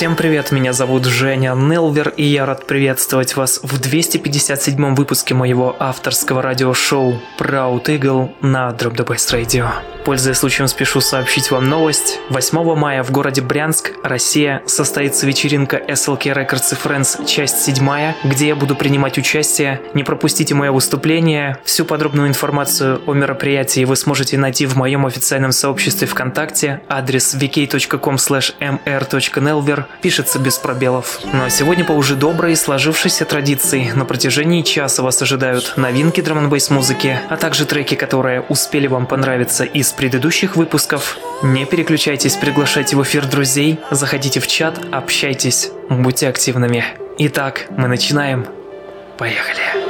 Всем привет, меня зовут Женя Нелвер, и я рад приветствовать вас в 257 выпуске моего авторского радиошоу Proud Eagle на Drop the Bass Radio. Пользуясь случаем, спешу сообщить вам новость. 8 мая в городе Брянск, Россия, состоится вечеринка SLK Records и Friends, часть 7, где я буду принимать участие. Не пропустите мое выступление. Всю подробную информацию о мероприятии вы сможете найти в моем официальном сообществе ВКонтакте. Адрес vk.com mr.nelver пишется без пробелов. Ну а сегодня по уже доброй и сложившейся традиции на протяжении часа вас ожидают новинки драм н музыки, а также треки, которые успели вам понравиться из предыдущих выпусков. Не переключайтесь, приглашайте в эфир друзей, заходите в чат, общайтесь, будьте активными. Итак, мы начинаем. Поехали.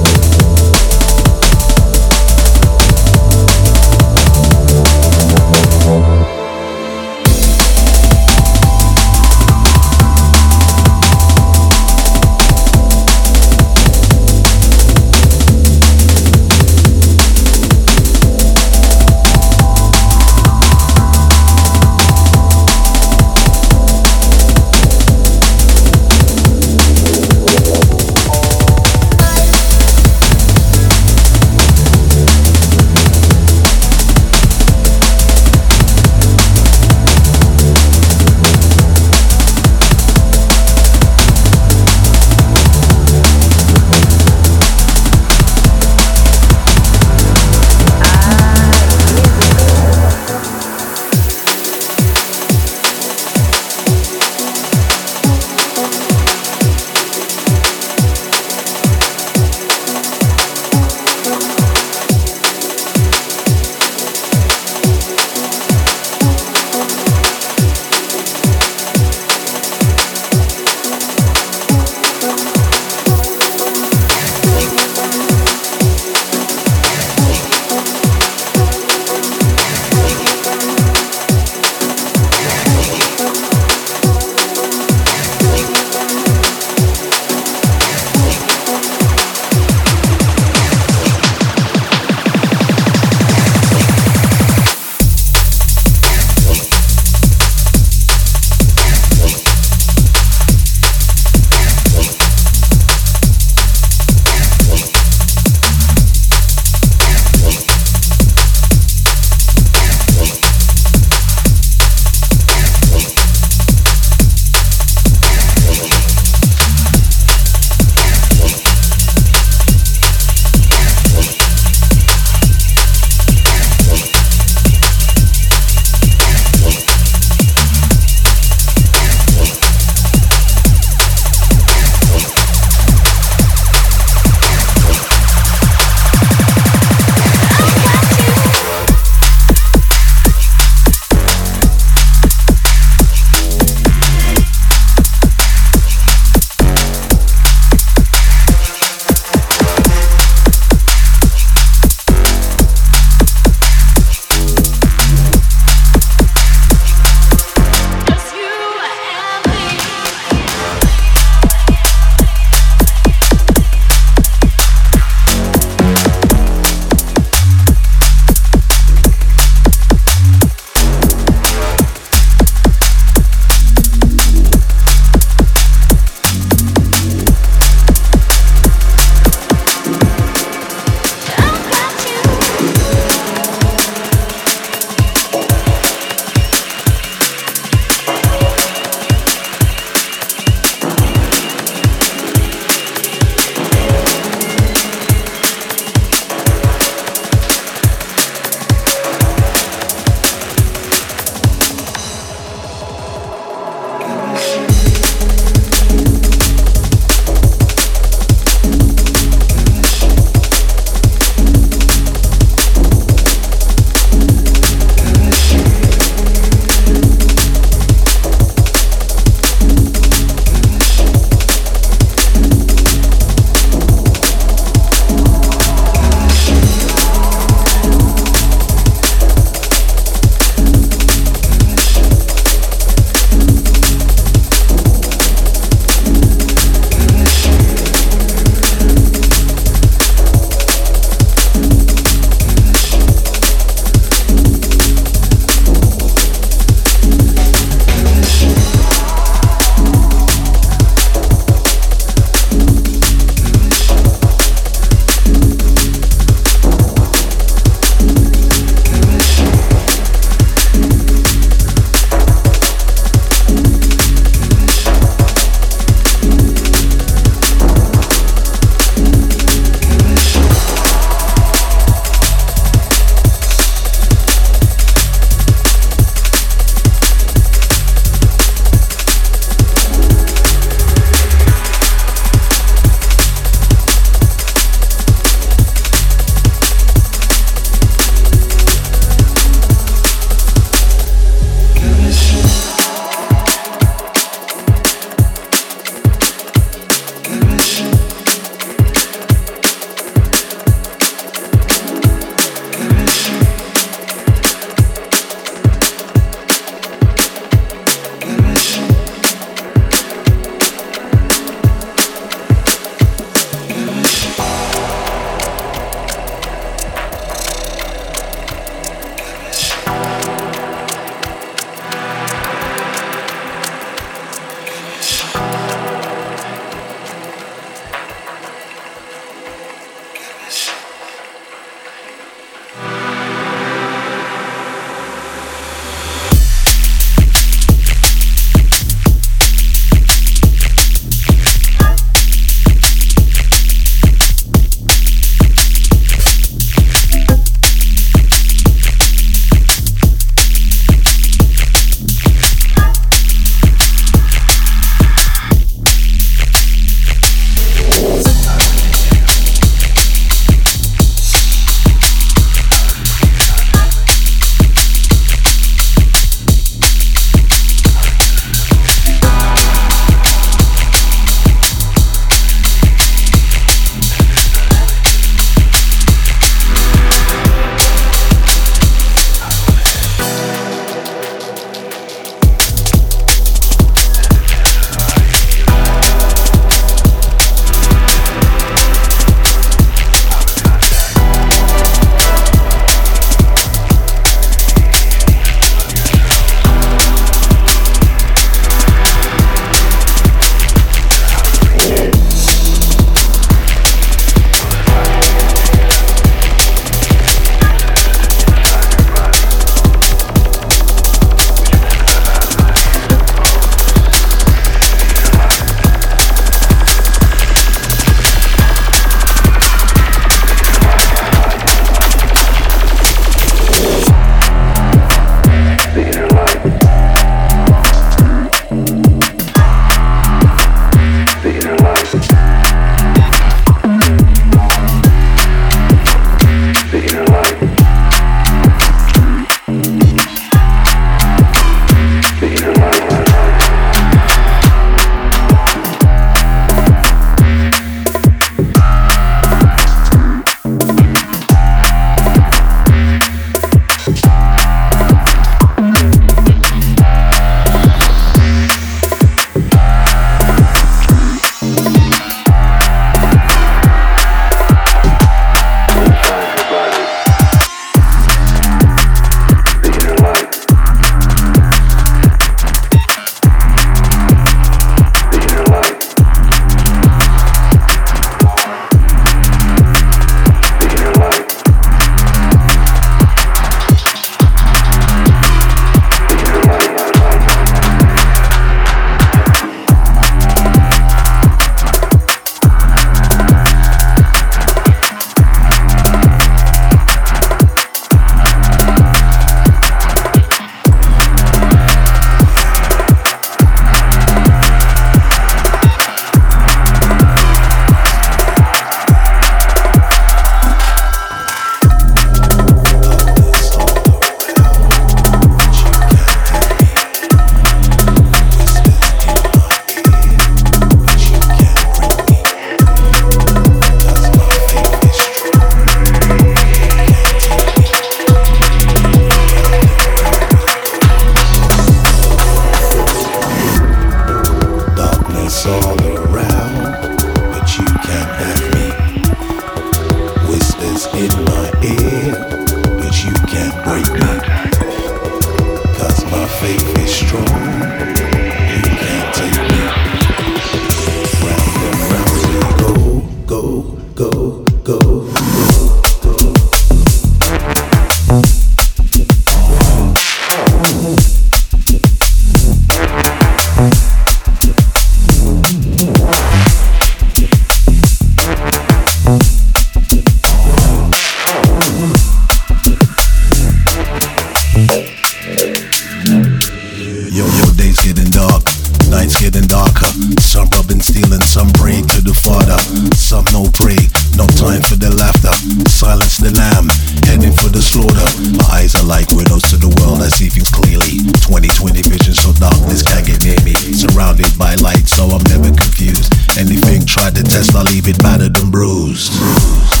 the Tesla, leave it battered and bruised. bruised.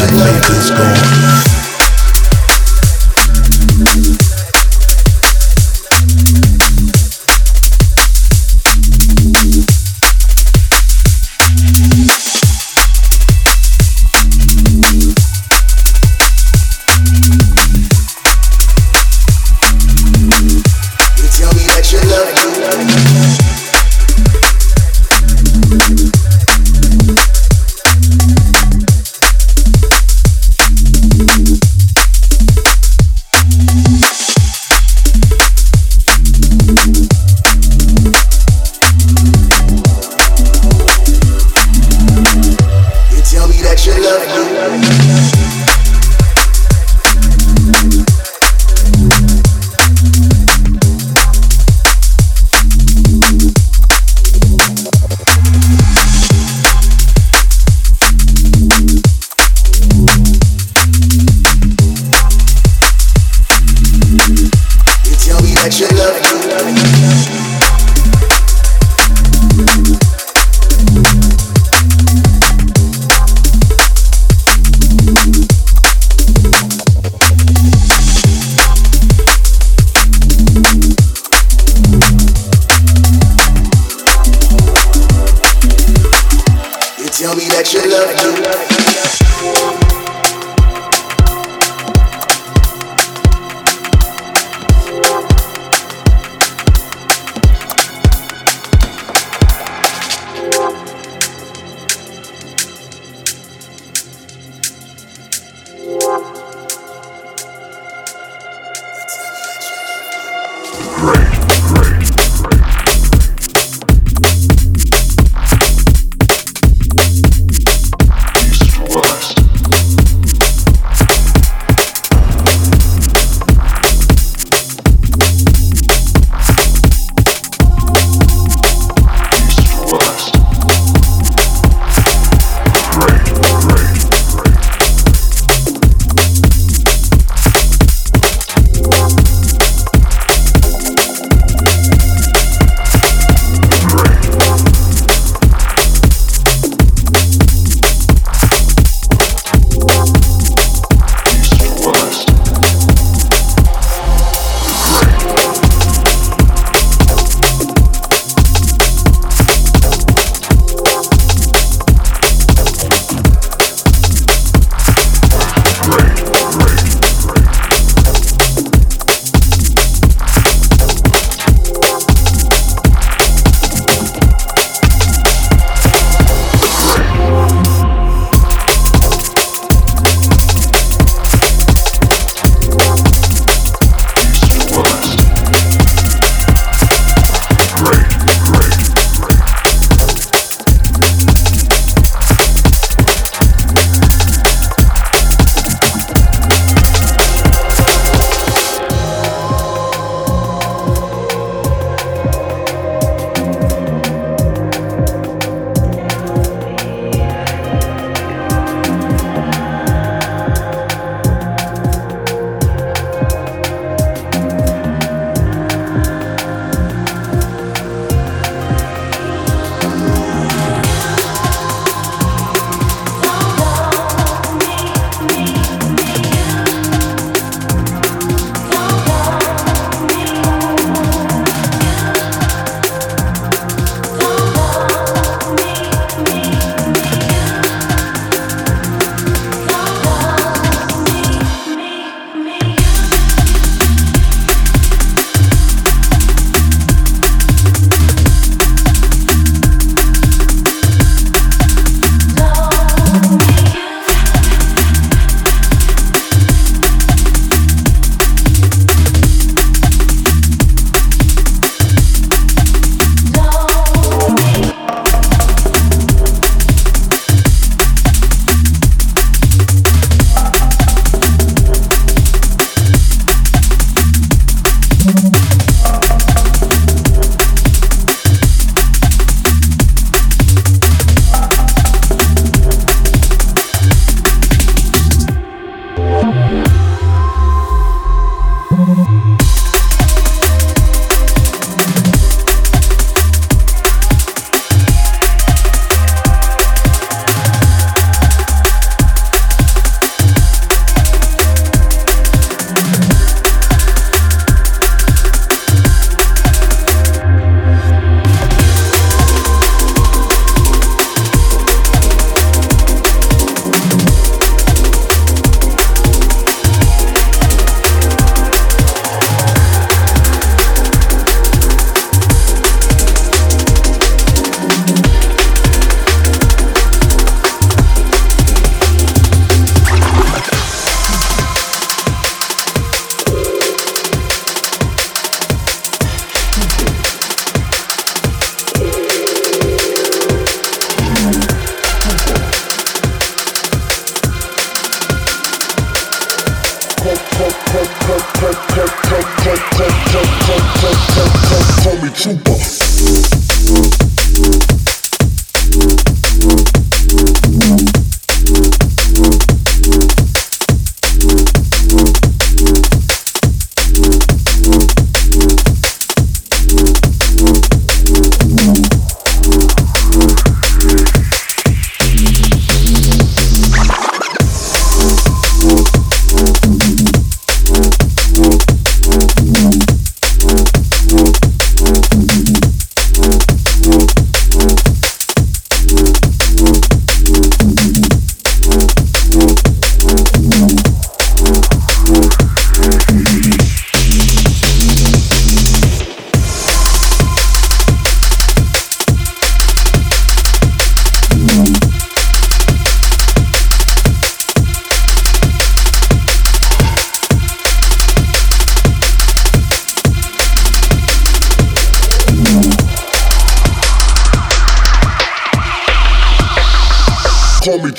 and I is this.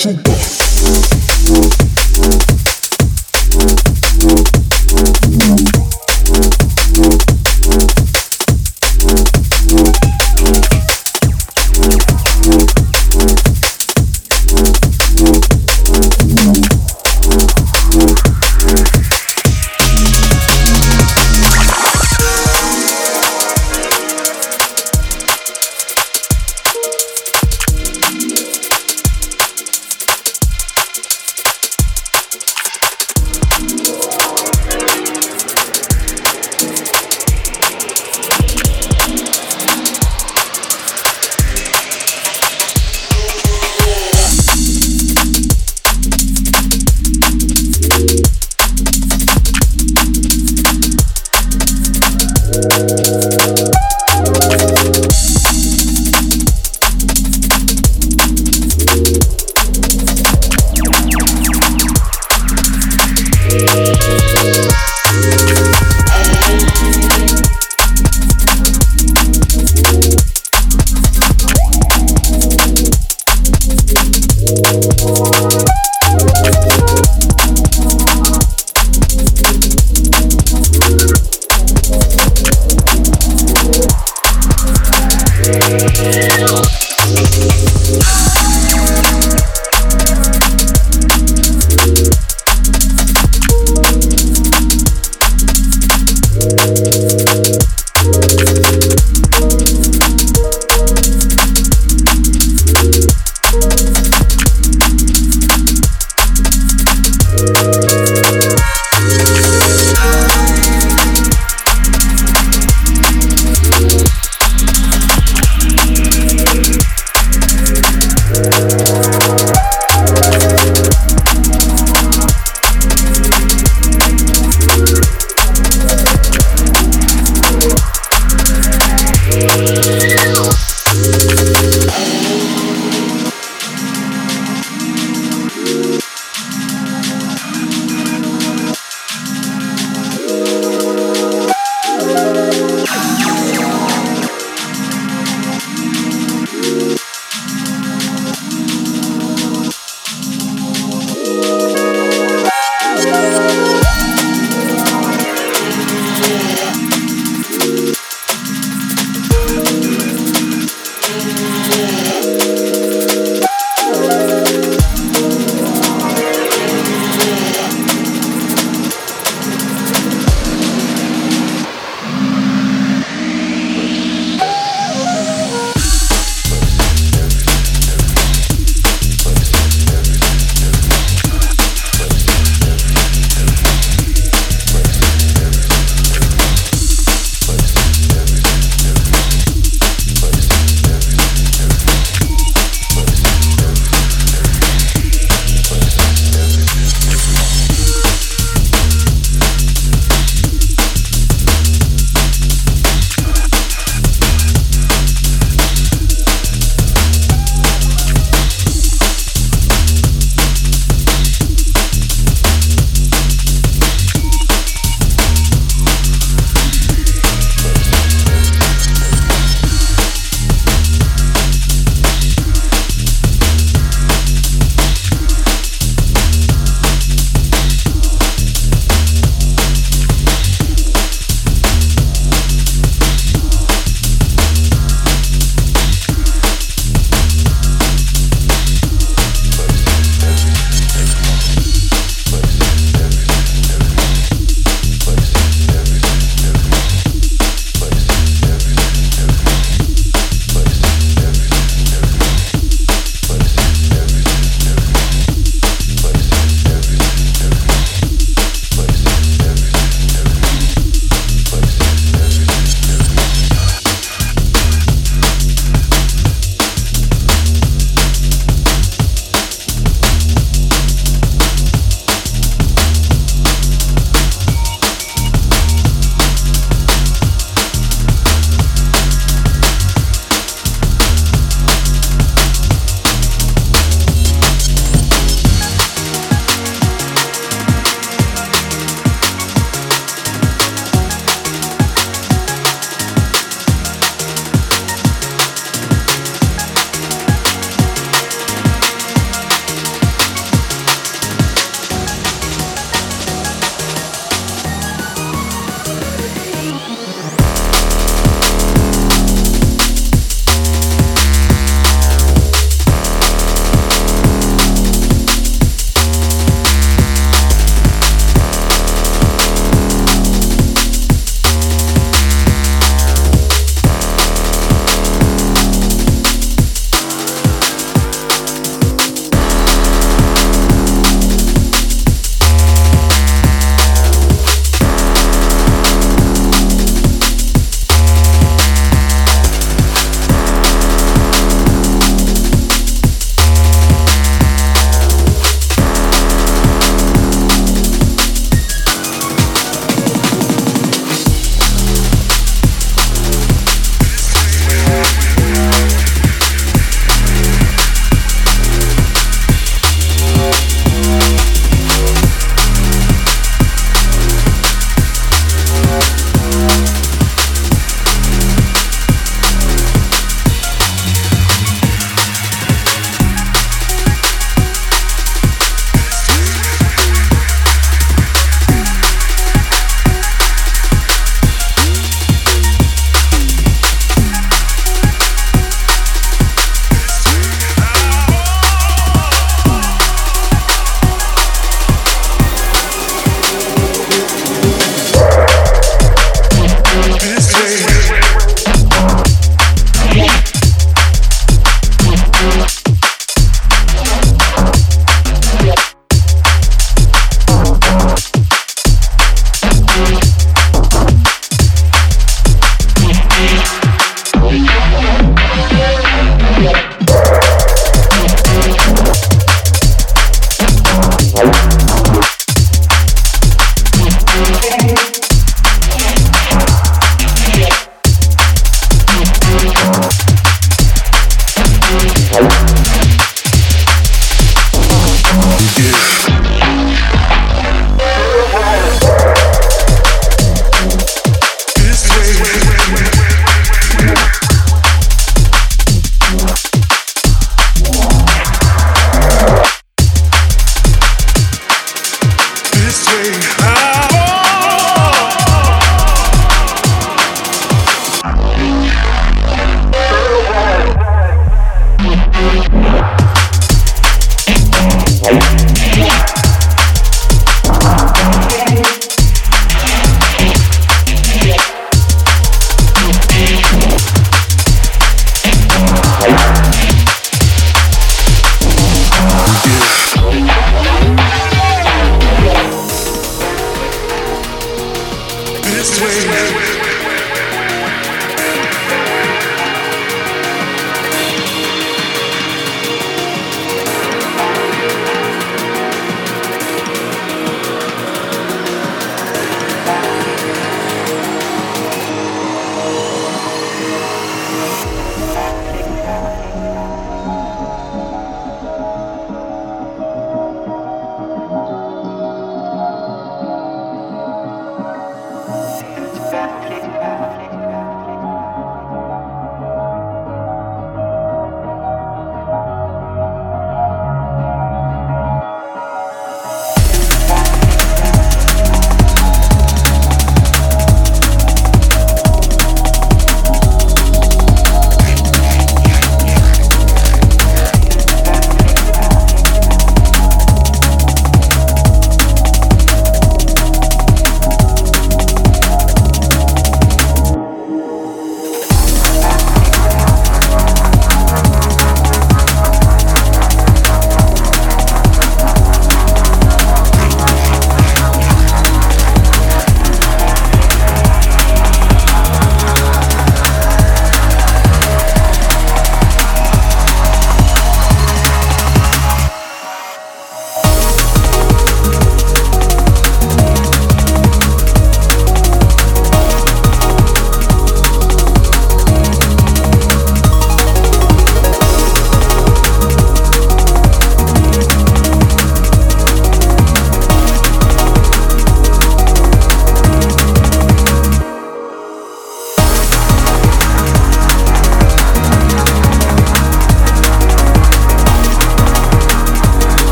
She